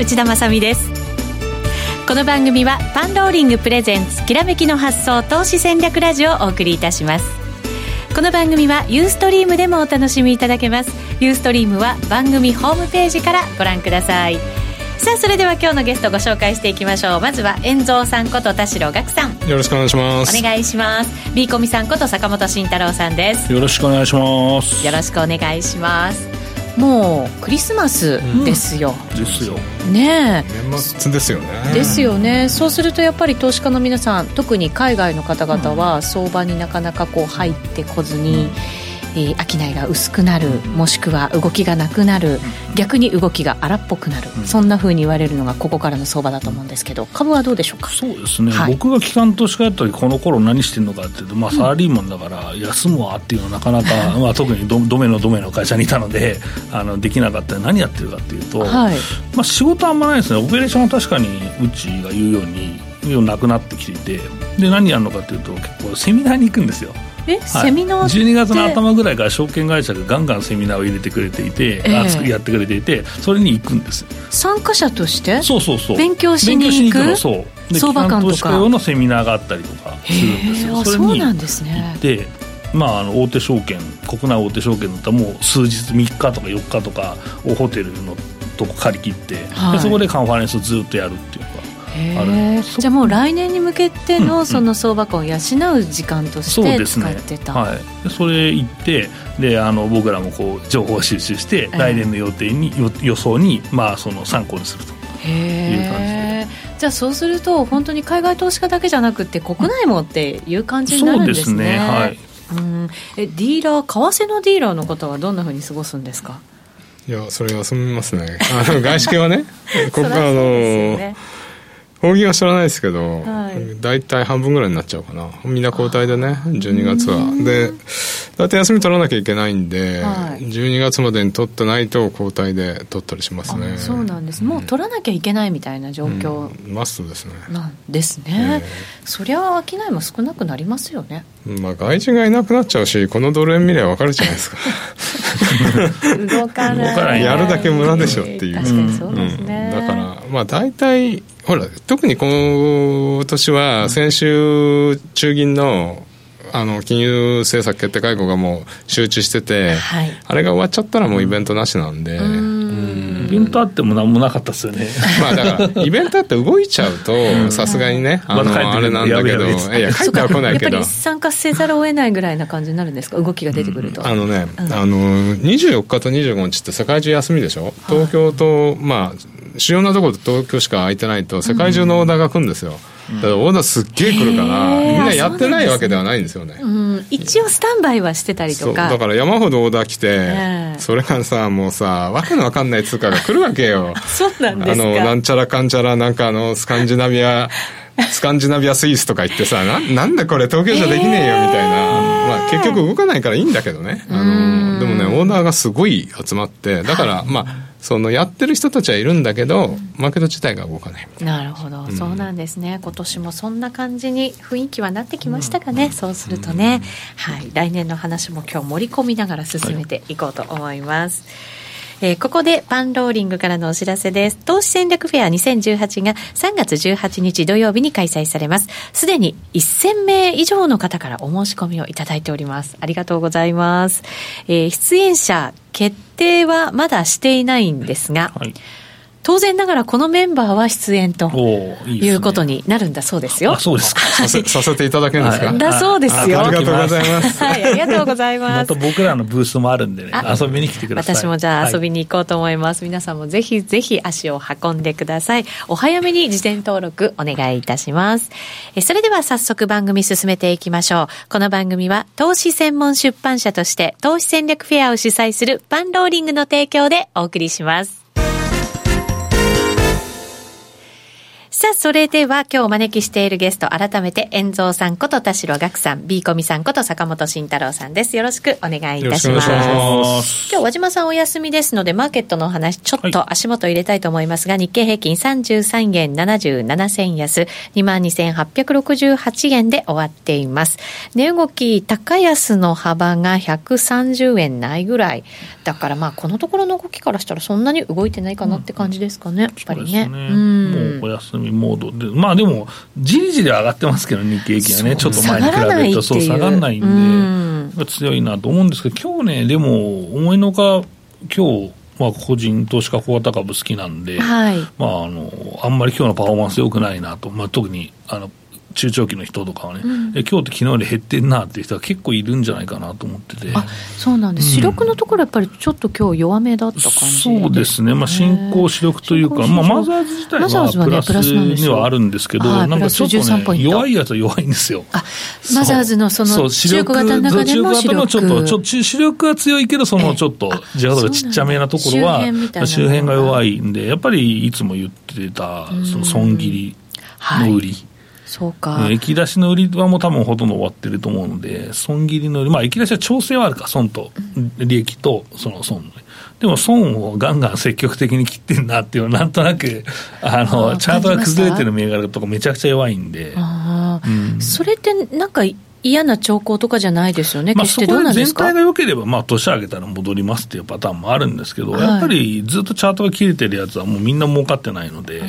内田まさです。この番組はパンローリングプレゼンツきらめきの発想投資戦略ラジオをお送りいたします。この番組はユーストリームでもお楽しみいただけます。ユーストリームは番組ホームページからご覧ください。さあそれでは今日のゲストご紹介していきましょう。まずは遠蔵さんこと田代岳さん。よろしくお願いします。お願いします。B コミさんこと坂本慎太郎さんです。よろしくお願いします。よろしくお願いしますもうクリスマスですよ、うん、ですよ。ね年末ですよね。ですよね。そうするとやっぱり投資家の皆さん特に海外の方々は相場になかなかこう入ってこずに、うんえー、商いが薄くなるもしくは動きがなくなる逆に動きが荒っぽくなる、うん、そんなふうに言われるのがここからの相場だと思うんですけど株はどうでしょうか？そうですね、はい、僕が機関投資家やった時この頃何してるのかっていうと、まあ、サラリーマンだから休むわっていうのはなかなか、まあ、特にドドメのドメの会社にいたのであのできなかった。何やってるかっていうと、はい、まあ、仕事はあんまないですね。オペレーションは確かにうちが言うようになくなってきていてで何やるのかっていうと結構セミナーに行くんですよえ、セミナー12月の頭ぐらいから証券会社がガンガンセミナーを入れてくれていて、えー、やってくれていてそれに行くんです。参加者として？そうそうそう。勉強しに行く？そう。で相場感とか？用のセミナーがあったりとかするんですよ。それに行ってまあ、あの大手証券国内大手証券だったらもう数日3日とか4日とかをホテルのとこ借り切って、はい、でそこでカンファレンスをずっとやるっていうじゃあもう来年に向けてのその相場感を養う時間として使ってた、うんうん、そ、ねはい、それ行ってであの僕らもこう情報収集して、来年の予定に予想に、まあ、その参考にすると。いう感じで。じゃあそうすると本当に海外投資家だけじゃなくて国内もっていう感じになるんですね。そうですね。はい、うん。えディーラー為替のディーラーの方はどんなふうに過ごすんですか？いやそれ休みますね。あの外資系はね ここからあの大木は知らないですけど、はい、大体半分ぐらいになっちゃうかな。みんな交代でね12月は。で大体休み取らなきゃいけないんで、はい、12月までに取ってないと交代で取ったりしますね。そうなんです、もう取らなきゃいけないみたいな状況、うん、マストですね。なんですね、えー、そりゃ商いも少なくなりますよね。まあ外人がいなくなっちゃうしこのドル円見れば分かるじゃないですか。動かない。やるだけ無駄でしょっていう。確かにそうですね、うん、だからまあ大体ほら特に今年は先週中銀のあの金融政策決定会合がもう集中してて、はい、あれが終わっちゃったらもうイベントなしなんで。イベントあっても何もなかったですよね。まあだから、イベントあって動いちゃうと、さすがにね、あの、あれなんだけど、いや、帰っては来ないけど。やっぱり参加せざるを得ないぐらいな感じになるんですか、動きが出てくると。あのね、あの、24日と25日って世界中休みでしょ？東京と、まあ、主要なところと東京しか空いてないと、世界中のオーダーが来るんですよ。だからオーダーすっげえ来るから、みんなやってないわけではないんですよね。うん、一応スタンバイはしてたりとか。だから山ほどオーダー来て、それがさ、もうさ、わけのわかんない通貨が来るわけよ。そうなんですかあの、なんちゃらかんちゃら、なんかあの、スカンジナビア、スカンジナビアスイスとか言ってさ、ななんだこれ東京じゃできねえよみたいな。まあ結局動かないからいいんだけどね。あの、でもね、オーダーがすごい集まって、だから、まあ、そのやってる人たちはいるんだけど、マーケット自体が動かないな。るほど、うん、そうなんですね。今年もそんな感じに雰囲気はなってきましたかね、うん、そうするとね、うん、はい。来年の話も今日盛り込みながら進めていこうと思います、はいえー、ここでパンローリングからのお知らせです。投資戦略フェア2018が3月18日土曜日に開催されます。すでに1000名以上の方からお申し込みをいただいております。ありがとうございます。えー、出演者決定はまだしていないんですが、はい当然ながらこのメンバーは出演ということになるんだそうですよ。いいすね、そうですか。させさせていただけるんですか、だそうですよ。ありがとうございます。はい、ありがとうございます。また僕らのブースもあるんでね、遊びに来てください。私もじゃあ遊びに行こうと思います。はい、皆さんもぜひぜひ足を運んでください。お早めに事前登録お願いいたします。えそれでは早速番組進めていきましょう。この番組は投資専門出版社として投資戦略フェアを主催するパンローリングの提供でお送りします。ささあ、それでは今日お招きしているゲスト、改めて、遠蔵さんこと田代岳さん、ビーコミさんこと坂本慎太郎さんです。よろしくお願いいたします。ます今日、和島さんお休みですので、マーケットのお話、ちょっと足元入れたいと思いますが、はい、日経平均33円77銭安、22,868円で終わっています。値動き、高安の幅が130円ないぐらい。だからまあ、このところの動きからしたらそんなに動いてないかなって感じですかね、やっぱりね。ねうん、もうお休みモードで、まあでも、じりじり上がってますけど、日経平均はね、ちょっと前に比べると、そう、下がらないんで、強いなと思うんですけど、今日ね、でも、思いのか、今日まあ、個人投資家小型株好きなんで、はい、まあ、あのあんまり今日のパフォーマンス良くないなと、まあ、特にあの中長期の人とかはね、うん、え今日って昨日より減ってんなっていう人は結構いるんじゃないかなと思ってて。あそうなんです、主力のところ、やっぱりちょっと今日弱めだった感じ、ね、そうですね、まあ、新興主力というか、まあ、マザーズ自体はプラスにはあるんですけど、なんかちょっと、ね、弱いやつは弱いんですよ。あマザーズのその主力型の中でも主力。ちょっとちょ主力は強いけど、そのちょっと、じゃあちっちゃめなところは、周辺が。弱いんで、やっぱりいつも言ってた、その損切りの売り。はいそうか。液出しの売りはもう多分ほとんど終わってると思うので、損切りの売り、まあ、液出しは調整はあるか、損と、利益とその損。でも損をガンガン積極的に切ってんなっていうなんとなく、あの、チャートが崩れてる銘柄とかめちゃくちゃ弱いんで。うん、それってなんか嫌な兆候とかじゃないですよね、まあ、決してどうなんですか？全体が良ければ、まあ、年上げたら戻りますっていうパターンもあるんですけど、はい、やっぱりずっとチャートが切れてるやつは、もうみんな儲かってないので。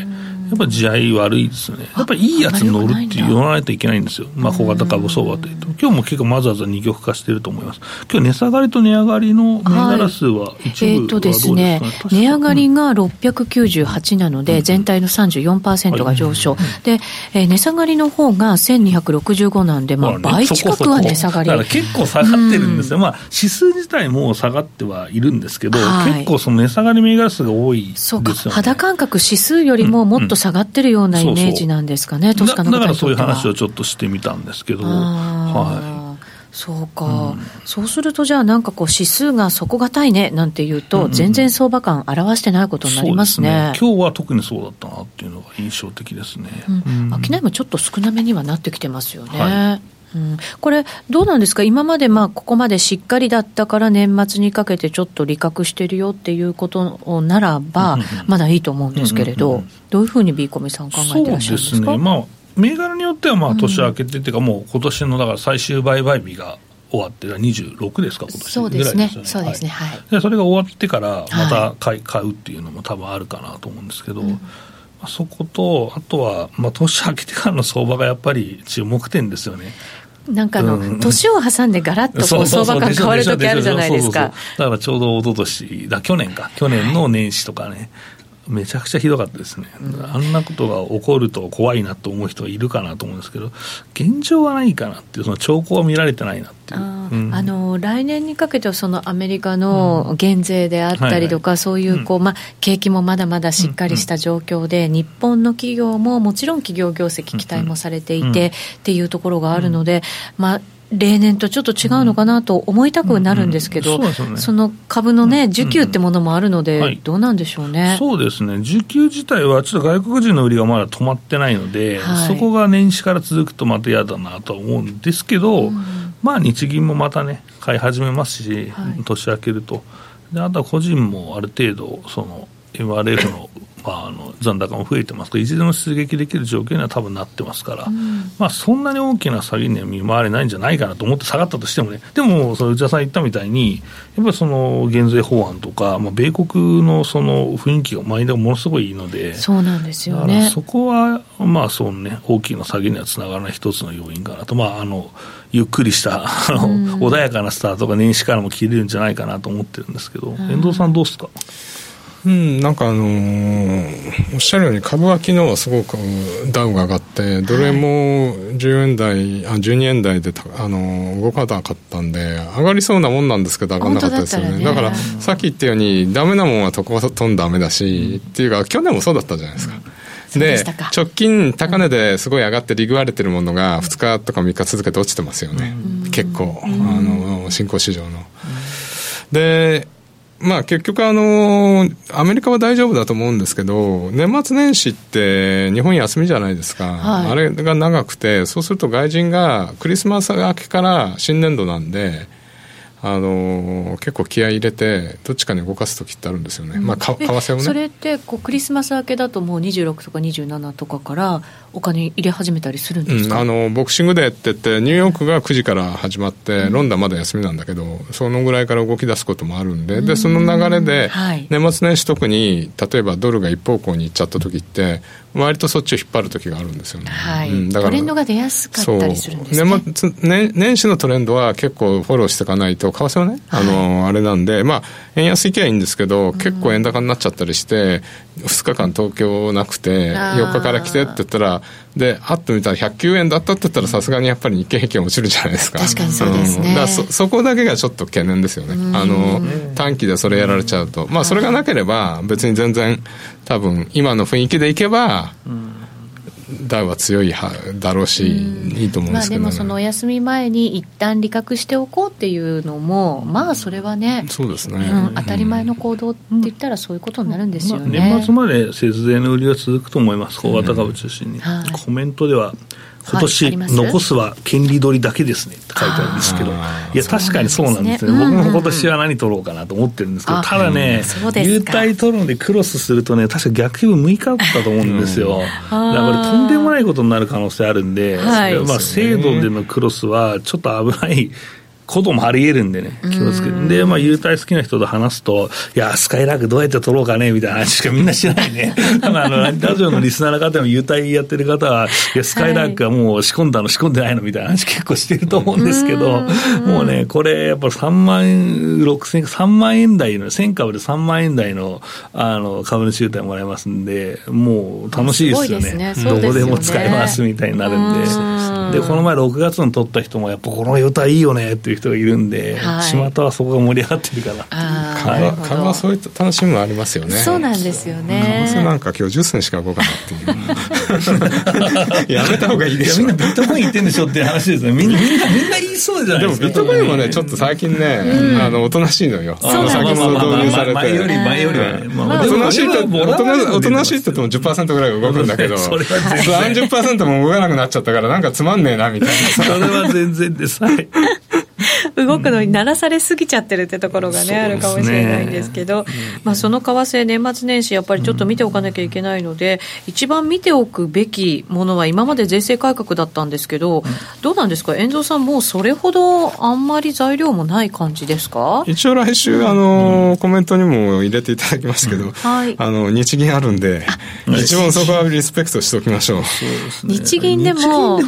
やっぱり地合い悪いですよね。やっぱりいいやつに乗るって言わないといけないんですよ。まあ小型株相場というと。今日も結構わざわざ二極化してると思います。今日値下がりと値上がりの銘柄数は一部はどうですか、はい、えっ、とですね、値上がりが698なので、うん、全体の34%が上昇。はい、で、えー、値下がりの方が1265なんで、まあ倍近くは値下がり。だから結構下がってるんですよ。うん、まあ指数自体も下がってはいるんですけど、はい、結構その値下がり銘柄数が多いですよね。そうか。肌感覚指数よりももっと下がってるようなイメージなんですかね、投資家のだからそういう話をちょっとしてみたんですけど、はい、そうか、うん、そうすると、じゃあ、なんかこう、指数が底堅いねなんていうと、うん全然相場感表してないことになりますね。ね。今日は特にそうだったなっていうのが印象的ですね。うん、商いもちょっと少なめにはなってきてますよね。はいうん、これ、どうなんですか、今までまあここまでしっかりだったから年末にかけてちょっと利確してるよっていうことならば、まだいいと思うんですけれど、どういうふうにビーコミさん考えてらっしゃるんですか？そうですね。まあ銘柄によってはまあ年明けてっていうか、もう今年のだから最終売買日が終わって26ですか、今年そうですね、そうですね、はい、でそれが終わってからまた買い,、買うっていうのも多分あるかなと思うんですけど、うん。そこと、あとは、まあ、年明けてからの相場がやっぱり注目点ですよね。なんかあの、年を挟んでガラッとこう相場感変わる時あるじゃないですか。だからちょうど一昨年だ、去年か、去年の年始とかね、めちゃくちゃひどかったですね、あんなことが起こると怖いなと思う人はいるかなと思うんですけど、現状はないかなっていう、その兆候は見られてないなっていう。あ、うん、あの来年にかけては、そのアメリカの減税であったりとか、そういうこう、まあ、景気もまだまだしっかりした状況で、日本の企業ももちろん企業業績期待もされていて、っていうところがあるので、まあ、例年とちょっと違うのかなと思いたくなるんですけど、その株のね、需給ってものもあるので、どうなんでしょうね、そうですね、需給自体は、ちょっと外国人の売りがまだ止まってないので、はい、そこが年始から続くとまた嫌だなとは思うんですけど、うん、まあ、日銀もまたね、買い始めますし、はい、年明けると。であとは個人もある程度、その MRF のまあ、あの残高も増えてます。から、いつでも出撃できる状況には多分なってますから、うん、まあ、そんなに大きな詐欺には見舞われないんじゃないかなと思って下がったとしてもね、でも、その内田さん言ったみたいに、やっぱりその減税法案とか、まあ、米国のその雰囲気が、マインドがものすごいいいので、そうなんですよね。そこは、まあそうね、大きな詐欺にはつながらない一つの要因かなと。まああのゆっくりしたあの、うん、穏やかなスタートが年始からも切れるんじゃないかなと思ってるんですけど、遠藤さんどうですか？うん、なんかあのー、おっしゃるように株は昨日はすごくダウが上がってどれも10円台、あ12円台であのー、動かなかったんで上がりそうなもんなんですけど上がらなかったですよね、ね、だからさっき言ったようにダメなもんはとことんダメだし、っていうか去年もそうだったじゃないですか。で直近高値ですごい上がって利食われてるものが2日とか3日続けて落ちてますよね、結構あの新興市場の。でまあ結局あの、アメリカは大丈夫だと思うんですけど、年末年始って日本休みじゃないですか。はい、あれが長くて、そうすると外人がクリスマス明けから新年度なんで、あの結構気合い入れてどっちかに動かす時ってあるんですよね、うん、まあ、為替をね。それってこうクリスマス明けだともう26とか27とかからお金入れ始めたりするんですか、うん、あのボクシングデーって言ってニューヨークが9時から始まって、うん、ロンドンまだ休みなんだけどそのぐらいから動き出すこともあるんででその流れで、年末年始特に例えばドルが一方向に行っちゃった時って割とそっちを引っ張る時があるんですよね、はい、うん、だから。トレンドが出やすかったりするんですね。年末年年始のトレンドは結構フォローしていかないと為替はね、あの、はい、あれなんでまあ円安いけばいいんですけど結構円高になっちゃったりして、2日間東京なくて4日から来てって言ったらであっと見たら109円だったって言ったらさすがにやっぱり日経平均落ちるじゃないですか。確かにそうですね、うん、だそそこだけがちょっと懸念ですよね。あの短期でそれやられちゃうと。まあそれがなければ別に全然多分今の雰囲気でいけば、うんダウは強いだろうし、いいと思うんですけど、ね、まあ、でもそのお休み前に一旦利確しておこうっていうのもまあそれはねそうですね、うん、当たり前の行動って言ったらそういうことになるんですよね、まあ、年末まで節税の売りは続くと思います。小型株中心に、はい、コメントでは今年残すは権利取りだけですねって書いてあるんですけど、いや、確かにそうなんですね、僕も今年は何取ろうかなと思ってるんですけど、ただね、優待取るのでクロスするとね、確か逆分6日あったと思うんですよ、だからとんでもないことになる可能性あるんで、まあ、制度でのクロスはちょっと危ないこともあり得るんでね、気をつけて。で、まあ、優待好きな人と話すと、いや、スカイラークどうやって取ろうかね、みたいな話しかみんなしないね。だから、あの、ラジオのリスナーの方も優待やってる方は、いや、スカイラークはもう仕込んだの仕込んでないのみたいな話結構してると思うんですけど、もうね、これ、やっぱ3万円、6千、3万円台の、1000株で3万円台の、あの、株主優待もらえますんで、もう楽しいですよね。ねどこでも使えますみたいになるんで。で、この前6月に取った人も、やっぱこの優待いいよねっていう人がいるんで、はい、島田はそこが盛り上がってるから。株はそういった楽しみもありますよね。そうなんですよね。為替なんか今日10銭しか動かないっていう。やめた方がいいでしょ。みんなビットコイン言ってんでしょっていう話ですね。みんな、みんな、みんな言いそうじゃないですか。でもビットコインもね、ちょっと最近ね、あの、おとなしいのよ。先ほど導入されて。前より、前よりはね。おとなしいって、おとなしいって言っても10%ぐらい動くんだけど、30%も動かなくなっちゃったから、なんかつまんねえな、みたいな。それは全然です。はい。動くのに鳴らされすぎちゃってるってところがね、あるかもしれないんですけど、まあ、その為替、年末年始、やっぱりちょっと見ておかなきゃいけないので、一番見ておくべきものは、今まで税制改革だったんですけど、どうなんですか、遠藤さん、もうそれほどあんまり材料もない感じですか？一応、来週、あのコメントにも入れていただきますけど、はい、あの日銀あるんで、一番そこはリスペクトしておきましょう。日銀でも、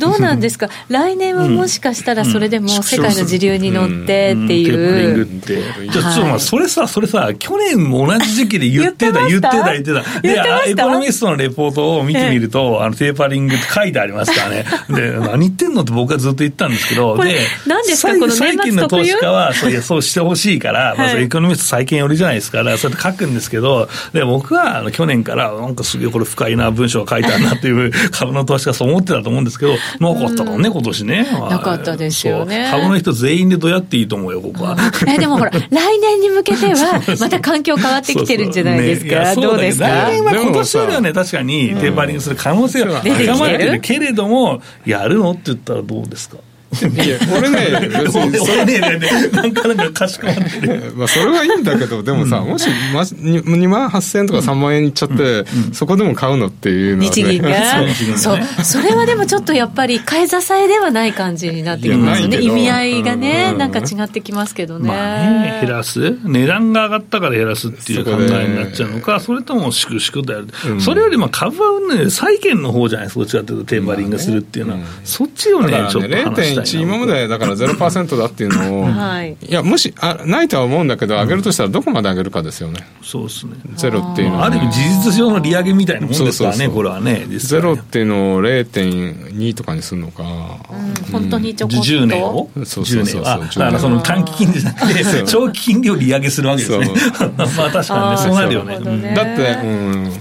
どうなんですか、来年はもしかしたらそれでも世界の時流に乗ってっていう。うん、じゃあ、ちょっとまあ、それさ、それさ、去年も同じ時期で 言ってた、言ってた、言ってた？で、エコノミストのレポートを見てみると、あの、テーパリングって書いてありますからね。で、何言ってんのって僕はずっと言ったんですけど、で、何ですか、この最近の投資家は、そういや、そうしてほしいから、まあ、エコノミスト再建寄りじゃないですから、そうやって書くんですけど、で、僕は、あの、去年から、なんかすげえこれ深いな文章が書いてあるなっていう株の投資家そう思ってたと思うんですけど、なかったかもね、今年ね。なかったですよね。株の人全員でどうやっていいと思うよ、ここは。えでもほら、来年に向けては、また環境変わってきてるんじゃないですか、どうですか？来年は今年よりはね、確かにテーパリングする可能性が高まってるけれども、やるの？って言ったらどうですか？いや、俺ね、別にそれね、なんかなんかかしこまってる。まあ、それはいいんだけど、でもさ、もし、ま、2万8000円とか3万円いっちゃって、そこでも買うのっていうのは、日銀が そう、それはでもちょっとやっぱり、買い支えではない感じになってきますよね。意味合いがね、なんか違ってきますけどね。まあ減らす。値段が上がったから減らすっていう考えになっちゃうのか、それとも粛々とやる。それよりも株はね、債券の方じゃないですか、どっちかというと、テーマリングするっていうのは。そっちをね、ちょっと話したい。今までだから0%だっていうのを、はい、いや、もしあないとは思うんだけど、上げるとしたらどこまで上げるかですよね。そうですね。ゼロっていうのは。ある意味、事実上の利上げみたいなもんですからね、これはね。ゼロっていうのを0.2とかにするのか。うん、本当にちょこっと。10年を？そうそうそう。だからその短期金利じゃなくて、長期金利を利上げするわけですね。まあ確かにね、そうなるよね。だって、うん。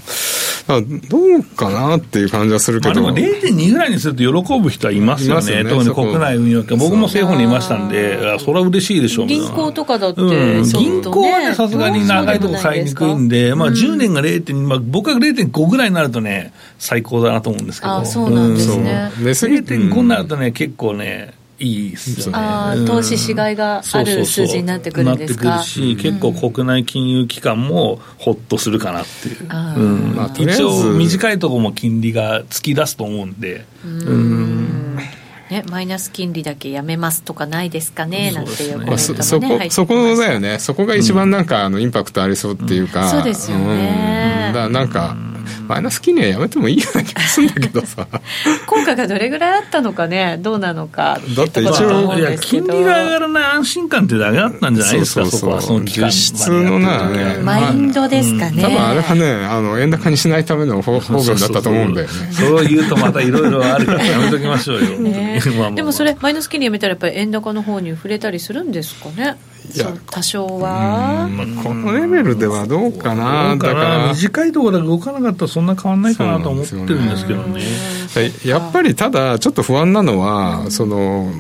どうかなっていう感じはするけど、まあ、でも0.2ぐらいにすると喜ぶ人はいますよね、よね特に国内運用僕も政府にいましたんで、それは嬉しいでしょう。銀行とかだって、うん、銀行はね、さすがに長いとこ買いにくいんで、まあ、10年が0.2、まあ、僕は0.5ぐらいになるとね、最高だなと思うんですけど、あそうなんですね。うん、0.5になるとね、結構ね、いいっすよね。あ投資しがいがある数字になってくるんですか？なってくるし、結構国内金融機関もほっとするかなっていう。うん。まあ、一応短いところも金利が突き出すと思うんで。うん。ね、マイナス金利だけやめますとかないですかね？なんていうコメントも、ね、そこそこだよね。そこが一番なんか、あのインパクトありそうっていうか、そうですよね、だなんか、マイナス金利はやめてもいいような気がするんだけどさ。効果がどれぐらいあったのかねどうなのか。だって一応いや金利が上がらない安心感ってだけだったんじゃないですかそこはその実質のな、ね、マインドですかね、多分あれはねあの円高にしないための方法だったと思うんだよね。そう言うとまたいろいろあるからやめときましょうよ、ね、でもそれマイナス金利やめたらやっぱり円高の方に触れたりするんですかね多少は、まあ、このレベルではどうかな。だから短いところで動かなかったらそんな変わんないかなと思ってるんですけどね。やっぱりただちょっと不安なのは、その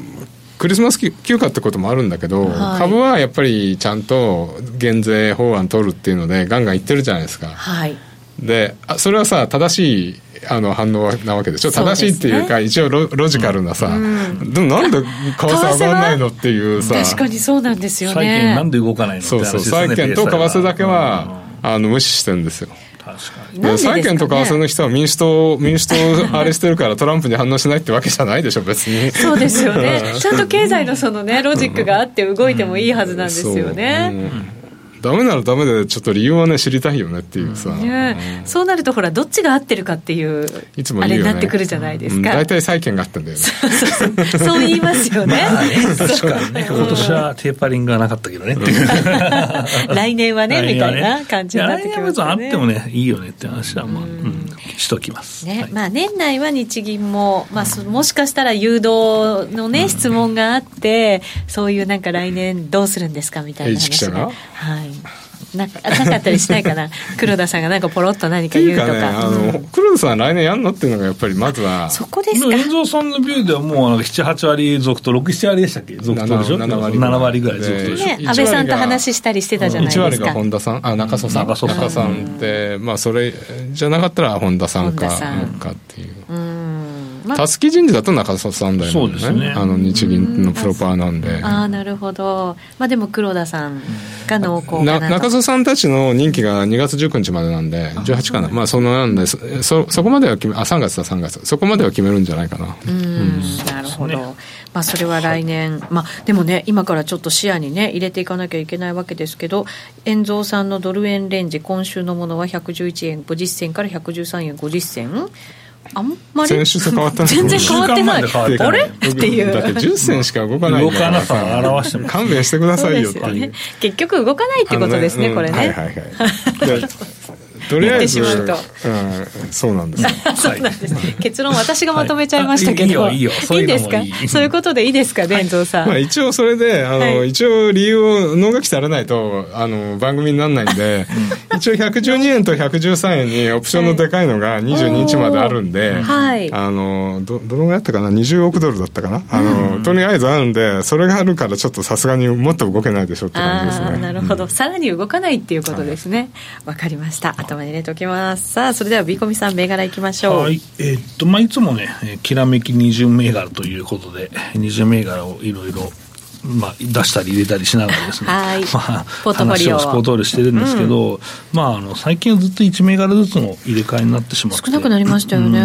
クリスマス休暇ってこともあるんだけど、はい、株はやっぱりちゃんと減税法案取るっていうのでガンガンいってるじゃないですか、はい、でそれはさ正しいあの反応なわけでしょ、正しいっていうか、一応ロロジカルなさ、うん、でもなんで為替上がらないのっていうさ、確かにそうなんですよね。債券なんで動かないのそうそう、債券と為替だけは、あの無視してるんですよ。確かに。債券と為替の人は民主党、民主党あれしてるからトランプに反応しないってわけじゃないでしょ、別に。そうですよね。ちゃんと経済のそのね、ロジックがあって動いてもいいはずなんですよね。うんダメならダメでちょっと理由はね知りたいよねっていうさ、うん。うん、そうなるとほらどっちが合ってるかっていういつも、ね、あれになってくるじゃないですか。大体、うん、債券があったんだよね。そうそうそう。そう言いますよね。まあね確かにね。今年はテーパリングがなかったけどね。っていう来年はね。みたいな感じになってきますね。あってもねいいよねって話はまあ、うんしときます、ね、はい、まあ、年内は日銀も、まあ、もしかしたら誘導のね、質問があってそういうなんか来年どうするんですかみたいな話が。はいななかったりしないかな？黒田さんがなんかポロッと何か言うとか、ね、あの、うん、黒田さん来年やんのっていうのがやっぱりまずはそこですか？遠藤さんのビューではもう78割続と67割でしたっけ続投でしょ？7, 割 ,7 割ぐらい続投でしょ、ね、安倍さんと話したりしてたじゃないですか。1割が本田さん？あ中曽さん。中曽さん。ってまあそれじゃなかったら本田さんかかっていうたすき人事だと中曽さんだよね。そうですね。あの日銀のプロパーなんで。ああなるほど。まあでも黒田さんが濃厚な中曽さんたちの任期が2月19日までなんで18かな。まあそのなんでそそこまでは決めあ3月だ3月。そこまでは決めるんじゃないかな。うんなるほど、まあ、それは来年、まあ、でもね、今からちょっと視野にね、入れていかなきゃいけないわけですけど、円蔵さんのドル円レンジ、今週のものは111円50銭から113円50銭。あんまり先週と変わった全然変わってない。あれ？っていう。だって10銭しか動かない動かなさを表しても勘弁してくださいよっていう、ね、結局動かないってことですね、ねこれね、はいはいはい とりあえず、うん、そうなんです。そうなんです。結論私がまとめちゃいましたけど、いいいいですか？そういうことでいいですか、伝蔵さん。まあ一応それで、あの、一応理由を能書きされないと、あの、番組にならないんで、一応112円と113円にオプションのでかいのが22日まであるんで、はい。あの、ど、どのぐらいだったかな ?20 億ドルだったかな？あの、とりあえずあるんで、それがあるからちょっとさすがにもっと動けないでしょって感じですね。なるほど。さらに動かないっていうことですね。わかりました。頭に入れておきます。さあそれではビーコミさん銘柄いきましょう。はい。えー、っとまあいつもねきらめき二重銘柄ということで二重銘柄をいろいろまあ、出したり入れたりしながらですね、はい。まあ、ポートフォリオ。ポートフォリオしてるんですけど、うん、まあ、あの最近はずっと1銘柄ずつの入れ替えになってしまって少なくなりましたよね、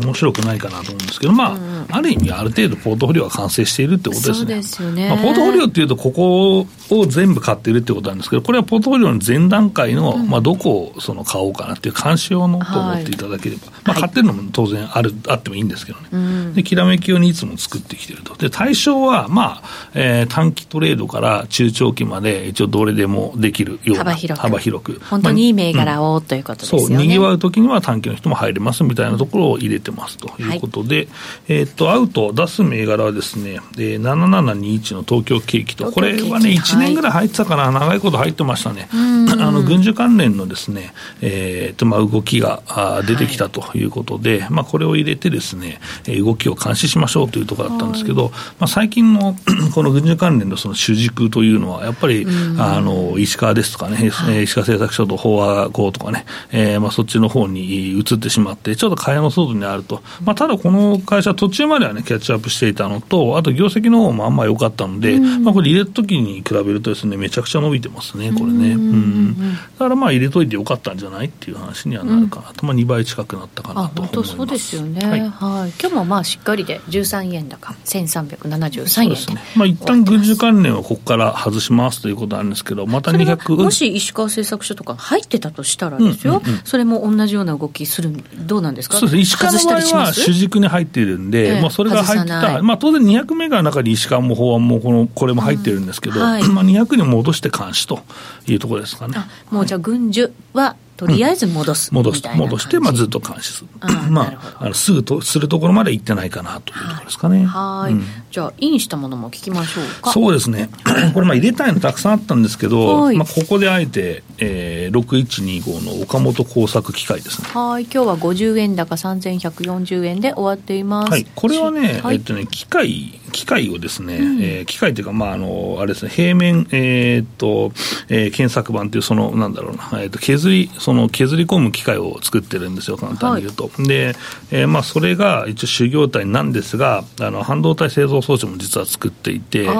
面白くないかなと思うんですけど、まあ、うん、ある意味ある程度ポートフォリオは完成しているってことですね。そうですよね、まあ、ポートフォリオっていうとここを全部買ってるってことなんですけどこれはポートフォリオの前段階の、うん、まあ、どこをその買おうかなっていう監視用のと思っていただければ、はい、まあ、買ってるのも当然あるあってもいいんですけどね、できらめき用にいつも作ってきてると。で対象はまあ、えー、短期トレードから中長期まで一応どれでもできるような幅広く。幅広く。本当にいい銘柄を、まあ、ということですよね。そうにぎわう時には短期の人も入れますみたいなところを入れてますということで、はい、えっとアウト出す銘柄はですね、えー、7721の東京景気と。これはね1年ぐらい入ってたから、長いこと入ってましたね。あの軍需関連のですね、えーとまあ、動きが出てきたということで、はい、まあ、これを入れてですね、動きを監視しましょうというところだったんですけど、まあ、最近の この軍需関連のその主軸というのは、やっぱり、あの石川ですとかね、はい、石川製作所と飽和工とかね、えーまあ、そっちの方に移ってしまって、ちょっと蚊帳の外にあると、まあ、ただこの会社、途中まではね、キャッチアップしていたのと、あと業績の方もあんま良かったので、まあ、これ入れた時に比べるとですね、めちゃくちゃ伸びてますね、これね。うんだからまあ入れといてよかったんじゃないっていう話にはなるかなと、まあ、2倍近くなったかなと思います。そうですよね、はい、はい、今日もまあしっかりで13円高、1373円で。すね、まあ一旦軍需関連はここから外しますということなんですけど、また200もし石川製作所とか入ってたとしたらですよ、それも同じような動きする、どうなんですか？そうです石川の場合は主軸に入っているんで、えー、まあ、それが入ってた、まあ、当然200メガの中に石川も法案もこのこれも入ってるんですけど、うん。はい、まあ、200に戻して監視というところですかね。もうじゃあ軍需はとりあえず戻す、うん、戻す戻して、まあ、ずっと監視する、まあ、あのすぐとするところまで行ってないかなというところですかね。はい、うん、じゃあ、インしたものも聞きましょうか。そうですね、これ、まあ入れたいのたくさんあったんですけど、まあ、ここであえて、えー、6125の岡本工作機械ですね。はい今日は50円高3140円で終わっています。はい、これはね、はい、えっとね、機械、機械をですね、うん、えー、機械というか、まあ、あの、あれですね、平面、えー、っと、えー、検索版という、その、なんだろうな、えー、っと、削り、その、削り込む機械を作ってるんですよ、簡単に言うと。はい、で、えー、まあ、それが一応主業態なんですが、あの、半導体製造装置も実は作っていて、で、売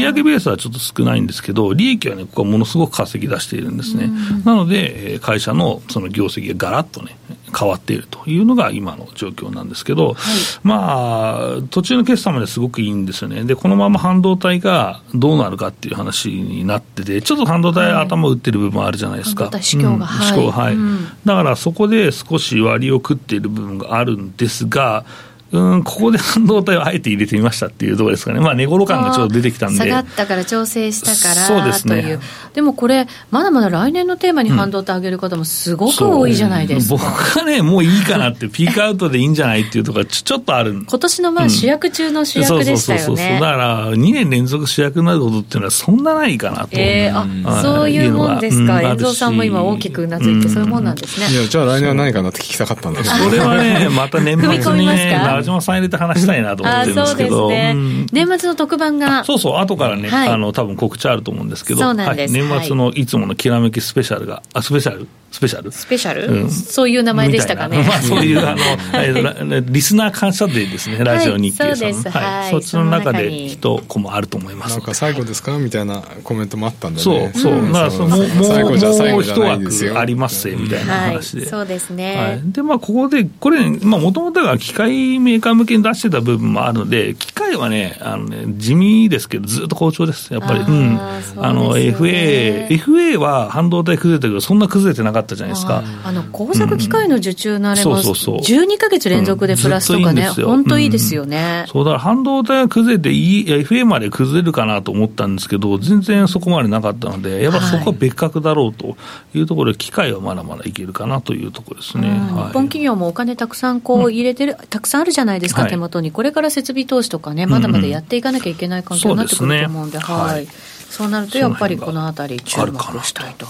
上ベースはちょっと少ないんですけど、利益はね、ここはものすごく稼ぎ出しているんですね。なので、会社のその業績がガラッとね、変わっているというのが今の状況なんですけど、はい、まあ、途中の決算まですごくいいんですよね。で、このまま半導体がどうなるかっていう話になってて、ちょっと半導体頭打ってる部分あるじゃないですか。はい、市況が、うん、はい、うん、だからそこで少し割を食っている部分があるんですが、うん、ここで半導体をあえて入れてみましたっていうところですかね、まあ、値頃感がちょっと出てきたんで、下がったから調整したからそうです、ね、という、でもこれ、まだまだ来年のテーマに半導体上げる方もすごく多いじゃないですか、うん、僕はね、もういいかなって、ピークアウトでいいんじゃないっていうところちょちょっとある。今年のまあ主役中の主役でしたよね、そうそうそうだから2年連続主役になることっていうのは、そんなないかなと、えー、あそういうもんですか、遠藤さんも今、大きくうなずいて、そういうもんなんですね。いやじゃあ来年は何かなって聞きたかったんですそれはね、また年末にね、中島さん入れて話したいなと思ってるんですけど、ね。うん、年末の特番が。そうそう後からね、はい、あの多分告知あると思うんですけど、はい、年末のいつものきらめきスペシャルがあスペシャル？スペシャル？スペシャル、うん、そういう名前でしたかね。まあ、そういうあの、リスナー感謝デーですね、ラジオ日経さん、はい、はい、そっちの中で一コマあると思います。なんか最後ですか？みたいなコメントもあったんで、ね、そう。そう、だからそのもうもう一枠ありますみたいな話で、そうですね。はい、でまあここでこれまあもともとが機械メーカー向けに出してた部分もあるので、機械はねあのね地味ですけどずっと好調です。やっぱり。うん。あの FA FA は半導体崩れたけどそんな崩れてなかったじゃないですか。あの工作機械の受注のあれも、12か月連続でプラスとかね、本当いいですよね、そうだから半導体が崩れて、FA まで崩れるかなと思ったんですけど、全然そこまでなかったので、やっぱそこは別格だろうというところで、機械はまだまだいけるかなというところですね、日本企業もお金たくさんこう入れてる、たくさんあるじゃないですか、手元に、これから設備投資とかね、まだまだやっていかなきゃいけない環境になってくると思うんで、はい。そうなるとやっぱりこのあたり注目したいとい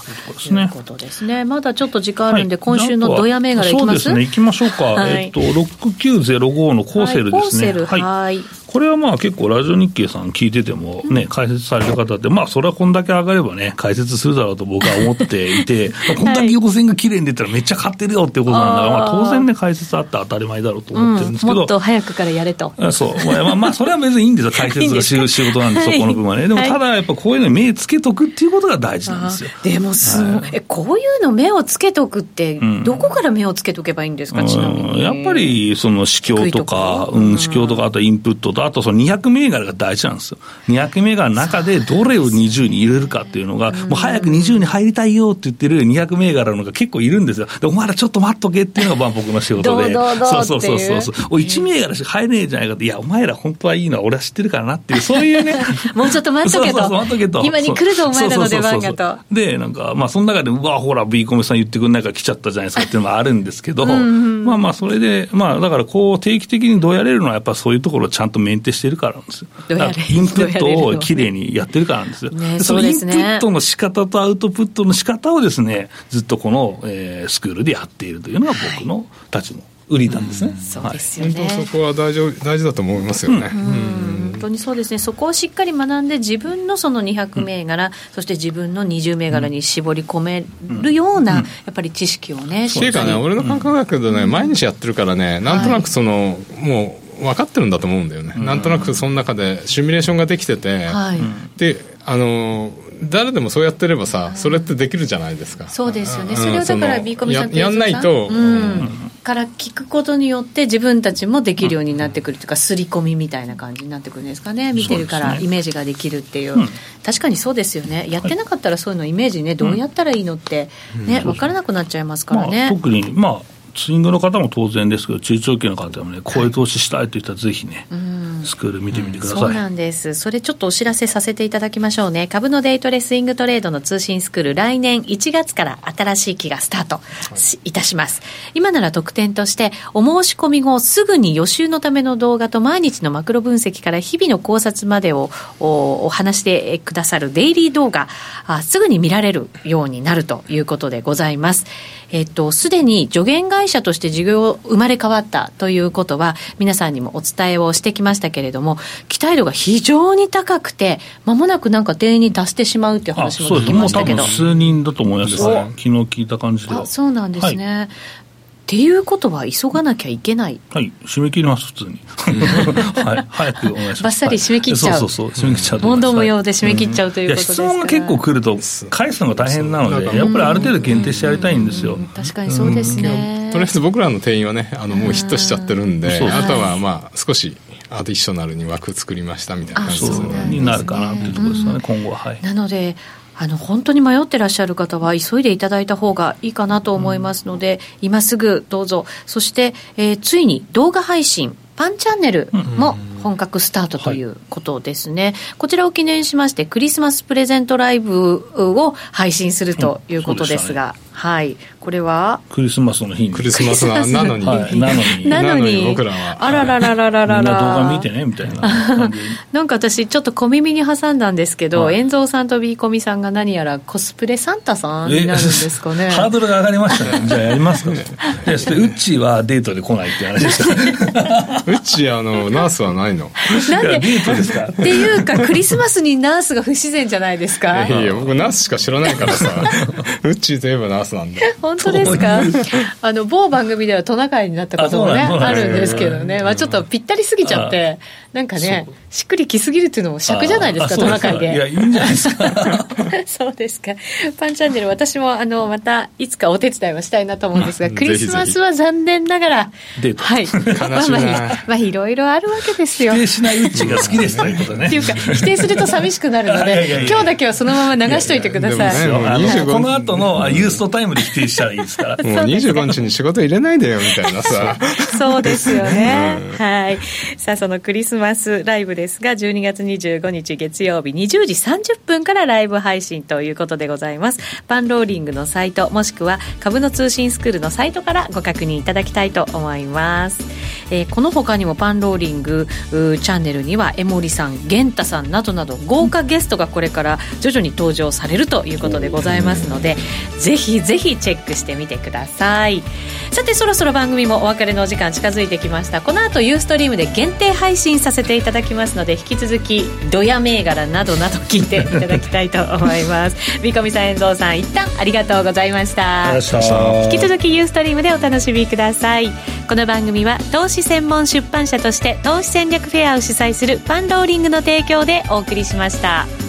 うことですね。まだちょっと時間あるんで、今週のドヤ銘柄いきます？そうですね、いきましょうか。はい、えっと、6905のコーセルですね。はい。はいこれはまあ結構ラジオ日経さん聞いててもね、解説される方って、まあそれはこんだけ上がればね、解説するだろうと僕は思っていて、こんだけ横線が綺麗に出たらめっちゃ買ってるよっていうことなんだから、まあ当然ね、解説あって当たり前だろうと思ってるんですけど。もっと早くからやれと。そう。まあまあそれは別にいいんですよ、解説が 仕事なんですよ、この分はね。でもただやっぱこういうの目つけとくっていうことが大事なんですよ。でもすごい、え、こういうの目をつけとくって、どこから目をつけとけばいいんですか、ちなみに。やっぱりその市況とか、うん、市況とか、あとインプットと、あとその200銘柄が大事なんですよ。200銘柄の中でどれを20に入れるかっていうのが、もう早く20に入りたいよって言ってる200銘柄のが結構いるんですよ。で、お前らちょっと待っとけっていうのがまあ僕の仕事で。そうそうそうそうそう。お1銘柄しか入れねえじゃないかって、いや、お前ら本当はいいのは俺は知ってるからなっていう、そういうね。もうちょっと待っとけと。そうそう待っとけと。今に来るぞ、お前らの出番がと。で、なんか、まあその中で、うわ、ほら、ビーコメさん言ってくんないから来ちゃったじゃないですかっていうのもあるんですけど、まあまあそれで、まあだからこう定期的にどうやれるのはやっぱそういうところをちゃんとメンテしてるからなんですよ。インプットをきれいにやってるからなんですよ。ね、そのインプットの仕方とアウトプットの仕方をですね、ずっとこの、えー、スクールでやっているというのが僕の立場。売りなんですね、うん、そうですよね、はい、そこは大丈大事だと思いますよね、本当にそうですねそこをしっかり学んで自分のその200銘柄、うん、そして自分の20銘柄に絞り込めるような、やっぱり知識をねっていうかね俺の感覚だけどね、毎日やってるからねなんとなくその、もう分かってるんだと思うんだよね、なんとなくその中でシミュレーションができてて、はい、であの誰でもそうやってればさ、それってできるじゃないですか。そうですよね。それをだから B コミさんやんないと、うん、から聞くことによって自分たちもできるようになってくるというか、刷り込みみたいな感じになってくるんですかね。見てるからイメージができるっていう。確かにそうですよね。やってなかったらそういうのイメージね、どうやったらいいのってね、分からなくなっちゃいますからね。特にまあスイングの方も当然ですけど、中長期の方もね、こうい。う投資したいといったら、ぜひね、スクール見てみてください、そうなんです、それちょっとお知らせさせていただきましょうね、株のデイトレスイングトレードの通信スクール、来年1月から新しい期がスタートい。たします。今なら特典として、お申し込み後、すぐに予習のための動画と毎日のマクロ分析から日々の考察までをおお話してくださるデイリー動画あ、すぐに見られるようになるということでございます。えっと、すでに助言会社として事業生まれ変わったということは、皆さんにもお伝えをしてきましたけれども、期待度が非常に高くて、まもなくなんか定員に達してしまうっていう話も聞きましたけど。数人だと思いますね。昨日聞いた感じでは。そうなんですね。はい。っていうことは急がなきゃいけない。はい。締め切ります普通に。はい。早くお願いします。ばっさり締め切っちゃう、そうそうそう。締め切っちゃう問答無用で締め切っちゃうということで。す質問が結構来ると返すのが大変なのでやっぱりある程度限定してやりたいんですよ、確かにそうですね、とりあえず僕らの定員はねあのもうヒットしちゃってるんで、あとはまあ少しアディショナルに枠作りましたみたいな感じですね。になるかなっていうところですかね、今後は。はい。なのであの本当に迷ってらっしゃる方は急いでいただいた方がいいかなと思いますので、うん、今すぐどうぞ。そして、えー、ついに動画配信パンチャンネルも本格スタートということですね、はい、こちらを記念しましてクリスマスプレゼントライブを配信するということですが、うんはい。これは？クリスマスの日に。クリスマスなのに、はい、なのに。なのに。僕らは。あららららららら。動画見てねみたいななんか私ちょっと小耳に挟んだんですけど、はい、遠蔵さんとビーコミさんが何やらコスプレサンタさんになるんですかね。ハードルが上がりましたね。じゃあやりますか。ねウッチーはデートで来ないって話ですか ウッチーあのナースはないの。なんで？デートですかっていうかクリスマスにナースが不自然じゃないですか？いやいや僕ナースしか知らないからさ。ウッチーといえばナースなんで。本当ですか？あの某番組ではトナカイになったこともねあるんですけどね、まあ、ちょっとぴったりすぎちゃってなんかねしっくりきすぎるっていうのも尺じゃないですかトナカイでいやいいんじゃないですか。そうですか。パンチャンネル私もあのまたいつかお手伝いはしたいなと思うんですがクリスマスは残念ながらはい。まあまあいろいろあるわけですよ。否定しないうちが好きですということねっていうか否定すると寂しくなるので今日だけはそのまま流しといてください。この後のユーストタイムで否定したらいいですから。もう25日に仕事入れないでよみたいなさ。そうですよね、うん、はい。さあそのクリスマスライブですが12月25日月曜日20時30分からライブ配信ということでございます。パンローリングのサイトもしくは株の通信スクールのサイトからご確認いただきたいと思います、えー、この他にもパンローリングチャンネルには江森さん源太さんなどなど豪華ゲストがこれから徐々に登場されるということでございますのでぜひぜひチェックしてみてください。さてそろそろ番組もお別れのお時間近づいてきました。この後ユーストリームで限定配信させていただきますので引き続きドヤ銘柄などなど聞いていただきたいと思います。三上さん遠藤さん一旦ありがとうございました。引き続きユーストリームでお楽しみください。この番組は投資専門出版社として投資戦略フェアを主催するファンローリングの提供でお送りしました。